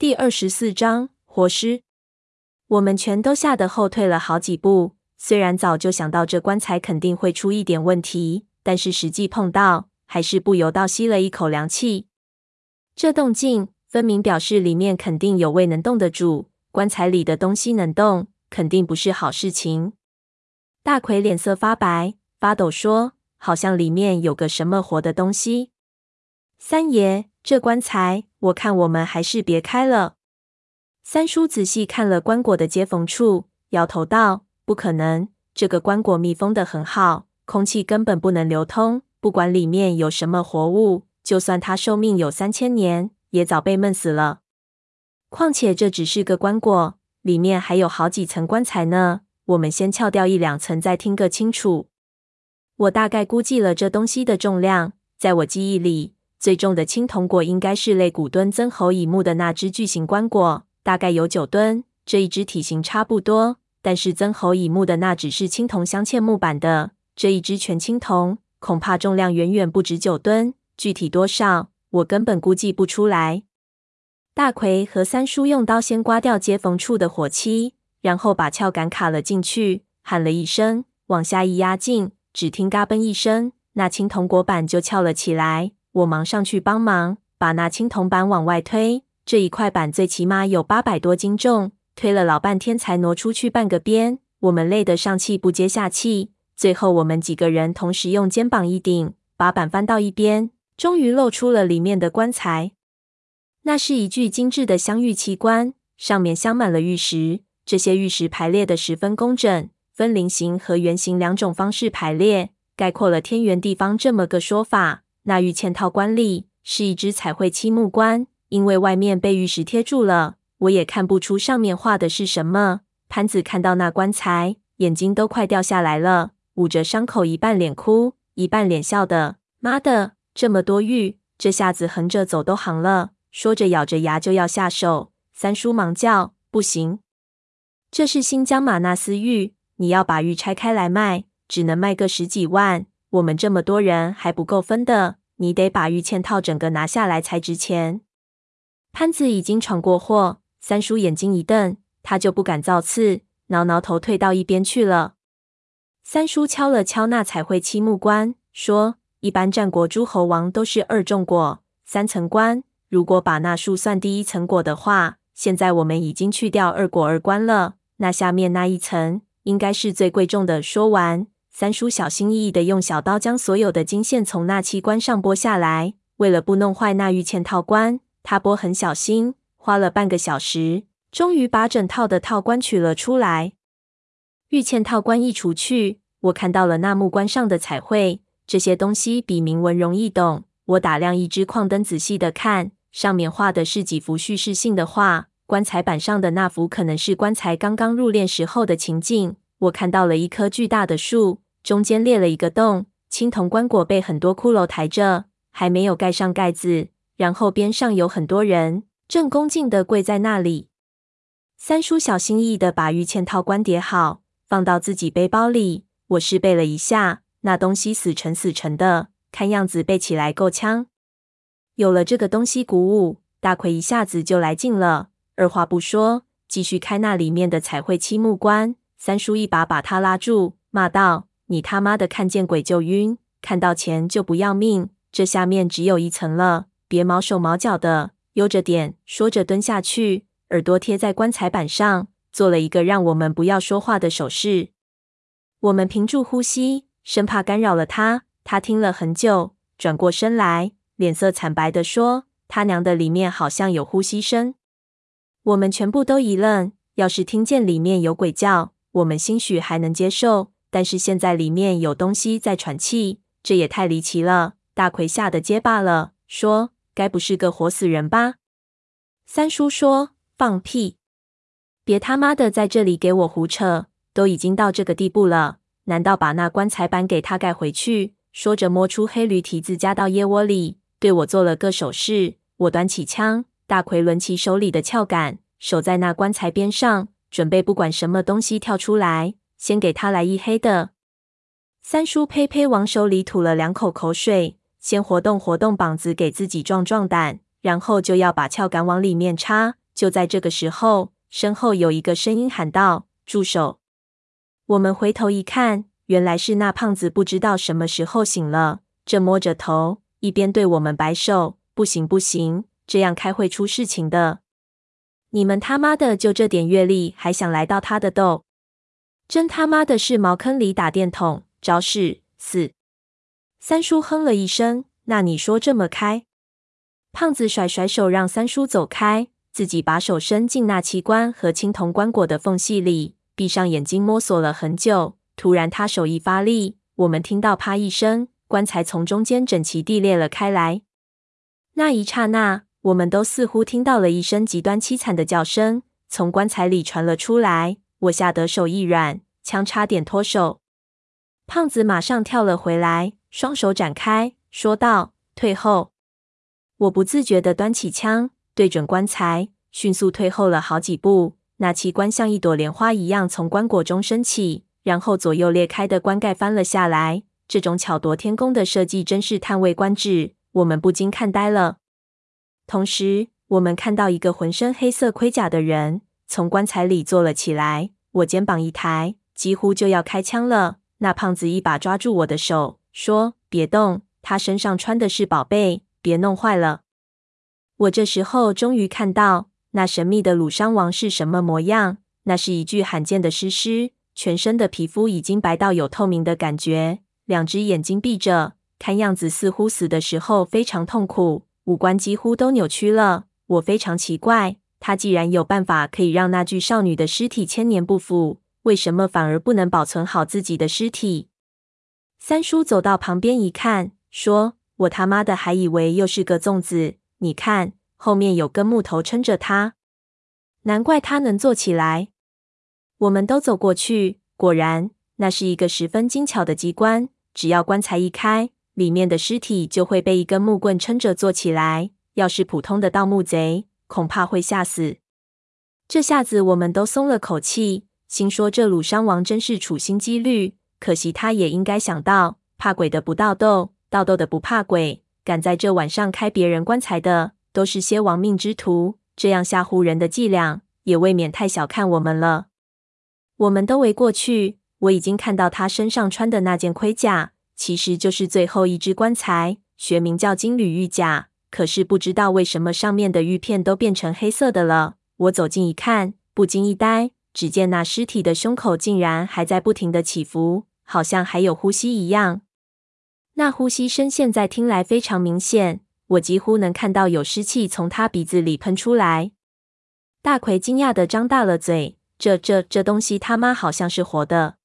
第二十四章活尸。我们全都吓得后退了好几步。虽然早就想到这棺材肯定会出一点问题，但是实际碰到，还是不由道吸了一口凉气。这动静分明表示里面肯定有未能动的主。棺材里的东西能动，肯定不是好事情。大奎脸色发白，发抖说：“好像里面有个什么活的东西。”三爷，这棺材，我看我们还是别开了。三叔仔细看了棺椁的接缝处，摇头道：“不可能，这个棺椁密封得很好，空气根本不能流通。不管里面有什么活物，就算它寿命有三千年，也早被闷死了。况且这只是个棺椁，里面还有好几层棺材呢。我们先撬掉一两层，再听个清楚。”我大概估计了这东西的重量，在我记忆里。最重的青铜椁应该是肋骨墩曾侯乙墓的那只巨型棺椁，大概有九吨。这一只体型差不多，但是曾侯乙墓的那只是青铜镶嵌木板的，这一只全青铜，恐怕重量远远不止九吨。具体多少，我根本估计不出来。大奎和三叔用刀先刮掉接缝处的火漆，然后把撬杆卡了进去，喊了一声，往下一压进，只听“嘎嘣”一声，那青铜椁板就翘了起来。我忙上去帮忙，把那青铜板往外推。这一块板最起码有八百多斤重，推了老半天才挪出去半个边。我们累得上气不接下气。最后，我们几个人同时用肩膀一顶，把板翻到一边，终于露出了里面的棺材。那是一具精致的镶玉器棺，上面镶满了玉石。这些玉石排列得十分工整，分菱形和圆形两种方式排列，概括了天圆地方这么个说法。那玉嵌套棺里是一只彩绘漆木棺，因为外面被玉石贴住了，我也看不出上面画的是什么。潘子看到那棺材，眼睛都快掉下来了，捂着伤口，一半脸哭，一半脸笑的。妈的，这么多玉，这下子横着走都行了。说着，咬着牙就要下手。三叔忙叫：“不行，这是新疆玛纳斯玉，你要把玉拆开来卖，只能卖个十几万。我们这么多人还不够分的。”你得把玉嵌套整个拿下来才值钱。潘子已经闯过祸，三叔眼睛一瞪，他就不敢造次，挠挠头退到一边去了。三叔敲了敲那彩绘漆木棺，说：“一般战国诸侯王都是二重椁，三层棺。如果把那树算第一层椁的话，现在我们已经去掉二椁二棺了。那下面那一层应该是最贵重的。”说完。三叔小心翼翼地用小刀将所有的金线从那器官上剥下来，为了不弄坏那玉嵌套棺，他剥很小心，花了半个小时，终于把整套的套棺取了出来。玉嵌套棺一除去，我看到了那木棺上的彩绘，这些东西比铭文容易懂。我打亮一支矿灯，仔细地看，上面画的是几幅叙事性的画。棺材板上的那幅可能是棺材刚刚入殓时候的情景。我看到了一棵巨大的树。中间裂了一个洞，青铜棺椁被很多骷髅抬着，还没有盖上盖子。然后边上有很多人，正恭敬地跪在那里。三叔小心翼翼地把玉嵌套棺叠好，放到自己背包里。我试背了一下，那东西死沉死沉的，看样子背起来够呛。有了这个东西鼓舞，大奎一下子就来劲了，二话不说，继续开那里面的彩绘漆木棺。三叔一把把他拉住，骂道。你他妈的看见鬼就晕，看到钱就不要命。这下面只有一层了，别毛手毛脚的，悠着点。说着蹲下去，耳朵贴在棺材板上，做了一个让我们不要说话的手势。我们屏住呼吸，生怕干扰了他。他听了很久，转过身来，脸色惨白地说：“他娘的，里面好像有呼吸声。”我们全部都一愣。要是听见里面有鬼叫，我们兴许还能接受。但是现在里面有东西在喘气，这也太离奇了。大奎吓得结巴了，说：“该不是个活死人吧？”三叔说：“放屁！别他妈的在这里给我胡扯！都已经到这个地步了，难道把那棺材板给他盖回去？”说着摸出黑驴蹄子夹到腋窝里，对我做了个手势。我端起枪，大奎抡起手里的撬杆，守在那棺材边上，准备不管什么东西跳出来。先给他来一黑的。三叔呸呸往手里吐了两口口水，先活动活动膀子，给自己壮壮胆，然后就要把撬杆往里面插。就在这个时候，身后有一个声音喊道：“住手！”我们回头一看，原来是那胖子不知道什么时候醒了，正摸着头，一边对我们摆手：“不行，不行，这样开会出事情的。你们他妈的就这点阅历，还想来盗他的豆？真他妈的是茅坑里打电筒，找死！”四三叔哼了一声：“那你说这么开？”胖子甩甩手，让三叔走开，自己把手伸进那奇棺和青铜棺椁的缝隙里，闭上眼睛摸索了很久。突然，他手一发力，我们听到“啪”一声，棺材从中间整齐地裂了开来。那一刹那，我们都似乎听到了一声极端凄惨的叫声从棺材里传了出来。我吓得手一软，枪差点脱手。胖子马上跳了回来，双手展开，说道：“退后。”我不自觉地端起枪，对准棺材，迅速退后了好几步。那器官像一朵莲花一样从棺椁中升起，然后左右裂开的棺盖翻了下来。这种巧夺天工的设计真是叹为观止，我们不禁看呆了。同时，我们看到一个浑身黑色盔甲的人从棺材里坐了起来。我肩膀一抬，几乎就要开枪了。那胖子一把抓住我的手，说：“别动，他身上穿的是宝贝。”别弄坏了！我这时候终于看到那神秘的鲁殤王是什么模样。那是一具罕见的尸尸，全身的皮肤已经白到有透明的感觉，两只眼睛闭着，看样子似乎死的时候非常痛苦，五官几乎都扭曲了。我非常奇怪，他既然有办法可以让那具少女的尸体千年不腐，为什么反而不能保存好自己的尸体？三叔走到旁边一看，说。我他妈的还以为又是个粽子！你看，后面有根木头撑着他，难怪他能坐起来。我们都走过去，果然，那是一个十分精巧的机关。只要棺材一开，里面的尸体就会被一根木棍撑着坐起来。要是普通的盗墓贼，恐怕会吓死。这下子我们都松了口气，心说这鲁殤王真是处心积虑。可惜他也应该想到，怕鬼的不盗斗。盗斗的不怕鬼，敢在这晚上开别人棺材的，都是些亡命之徒。这样吓唬人的伎俩，也未免太小看我们了。我们都围过去，我已经看到他身上穿的那件盔甲，其实就是最后一只棺材，学名叫金缕玉甲。可是不知道为什么上面的玉片都变成黑色的了。我走近一看，不禁一呆，只见那尸体的胸口竟然还在不停的起伏，好像还有呼吸一样。那呼吸声现在听来非常明显，我几乎能看到有湿气从他鼻子里喷出来。大奎惊讶的张大了嘴：“这、这、这东西他妈好像是活的！”